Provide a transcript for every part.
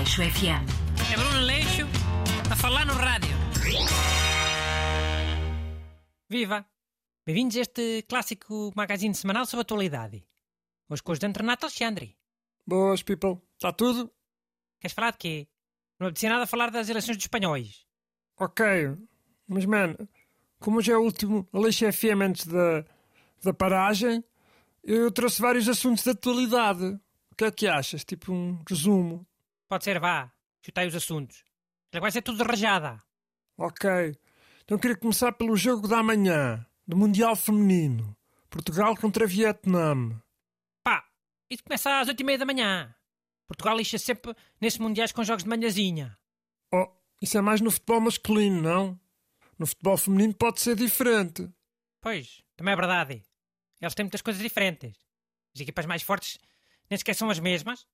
Aleixo FM. É Bruno Leixo a falar no rádio. Viva! Bem-vindos a este clássico magazine semanal sobre atualidade. Hoje com os de Renato Alexandre. Boas, people. Está tudo? Queres falar de quê? Não apetecia nada a falar das eleições dos espanhóis. Ok. Mas, man, como hoje é o último Aleixo FM antes da, da paragem, eu trouxe vários assuntos de atualidade. O que é que achas? Tipo um resumo. Pode ser, vá. Chutei os assuntos. Já vai ser tudo rajada. Ok. Então queria começar pelo jogo da manhã, do Mundial Feminino. Portugal contra Vietnã. Pá, isso começa às oito e meia da manhã. Portugal lixa sempre nesses mundiais com jogos de manhãzinha. Oh, isso é mais no futebol masculino, não? No futebol feminino pode ser diferente. Pois, também é verdade. Eles têm muitas coisas diferentes. As equipas mais fortes nem sequer são as mesmas.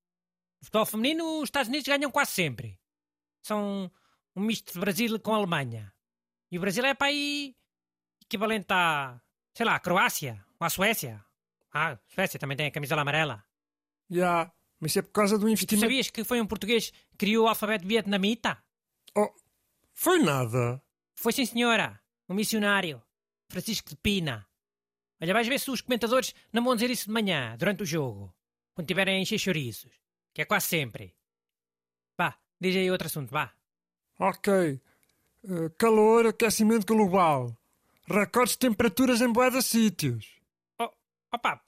Futebol feminino, os Estados Unidos ganham quase sempre. São um misto de Brasil com a Alemanha. E o Brasil é para aí equivalente a, sei lá, a Croácia ou a Suécia. Ah, a Suécia também tem a camisola amarela. Já, yeah, mas é por causa do investimento. sabias que foi um português que criou o alfabeto vietnamita? Oh, foi nada. Foi sim, senhora. Um missionário. Francisco de Pina. Olha, vais ver se os comentadores não vão dizer isso de manhã, durante o jogo. Quando tiverem a encher chouriços. Que é quase sempre. Vá, diz aí outro assunto, vá. Ok. Eh, calor, aquecimento global. Recordes de temperaturas em boa de sítios. Oh, opa,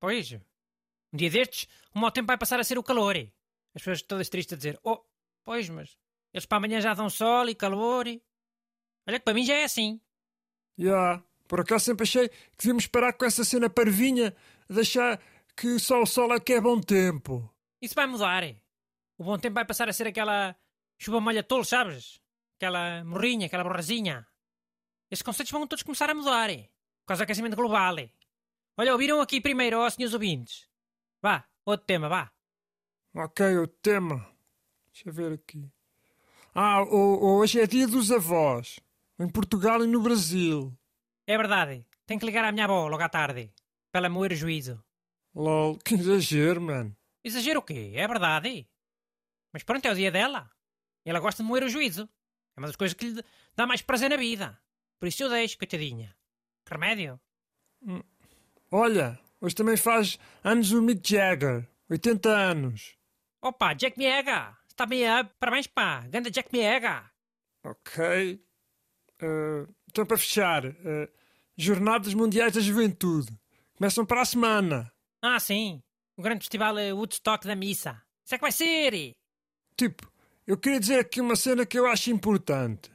pois. Um dia destes, o mau tempo vai passar a ser o calor. As pessoas todas tristes a dizer, oh, pois, mas eles para amanhã já dão sol e calor. Olha que para mim já é assim. Já. Yeah. Por acaso sempre achei que devíamos parar com essa cena parvinha de achar que só o sol é que é bom tempo. Isso vai mudar. O bom tempo vai passar a ser aquela chuva molha tolo, sabes? Aquela morrinha, aquela borrazinha. Esses conceitos vão todos começar a mudar. Por causa do aquecimento global. Olha, ouviram aqui primeiro, ó, senhores ouvintes. Vá, outro tema, vá. Ok, o tema. Deixa eu ver aqui. Ah, hoje é dia dos avós. Em Portugal e no Brasil. É verdade. Tenho que ligar à minha avó logo à tarde. Para ela moer o juízo. Lol, que exagero, mano. Exagero o quê? É verdade. Mas pronto, é o dia dela. Ela gosta de moer o juízo. É uma das coisas que lhe dá mais prazer na vida. Por isso eu deixo, coitadinha. Que remédio? Hum. Olha, hoje também faz anos o Mick Jagger. 80 anos. Opa, Jack Miega. Está bem up. Parabéns, pá. Ganda Jack Miega. Ok. Uh, então, para fechar, uh, Jornadas Mundiais da Juventude. Começam para a semana. Ah, sim. O grande festival Woodstock da Missa. Isso é que vai ser! Tipo, eu queria dizer aqui uma cena que eu acho importante.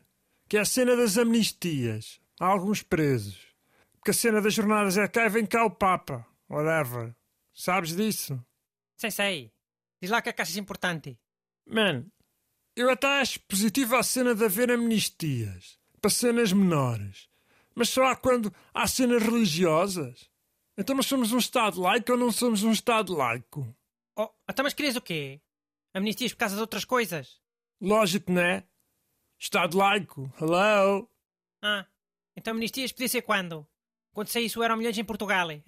Que é a cena das amnistias. Há alguns presos. Porque a cena das jornadas é cá e vem cá o Papa. Whatever. Sabes disso? Sei, sei. Diz lá que é que achas importante. Man, eu até acho positivo a cena de haver amnistias. Para cenas menores. Mas só há quando há cenas religiosas. Então nós somos um Estado laico ou não somos um Estado laico? Oh, então mas querias o quê? Amnistias por causa de outras coisas? Lógico, né? Estado laico. Hello? Ah, então amnistias podia ser quando? Quando saísse o Euro Milhões em Portugal, hein?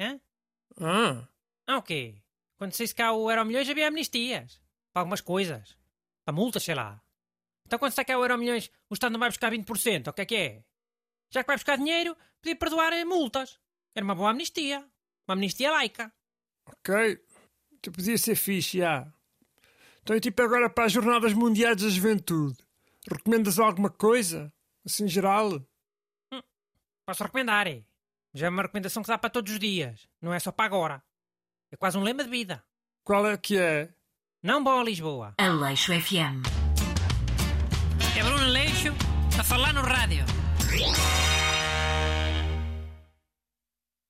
Ah. Ah, o quê? Quando saísse cá o Euro Milhões havia amnistias. Para algumas coisas. Para multas, sei lá. Então quando sai cá o Euro Milhões o Estado não vai buscar 20%, o que é que é? Já que vai buscar dinheiro, podia perdoar multas. Era uma boa amnistia. Uma amnistia laica. Ok. Tu podia ser fixe, já. Então, e tipo agora para as Jornadas Mundiais da Juventude. Recomendas alguma coisa? Assim, geral? Hum, posso recomendar, é. Já é uma recomendação que dá para todos os dias. Não é só para agora. É quase um lema de vida. Qual é que é? Não bom a Lisboa. Aleixo FM. É Bruno Leixo a falar no rádio.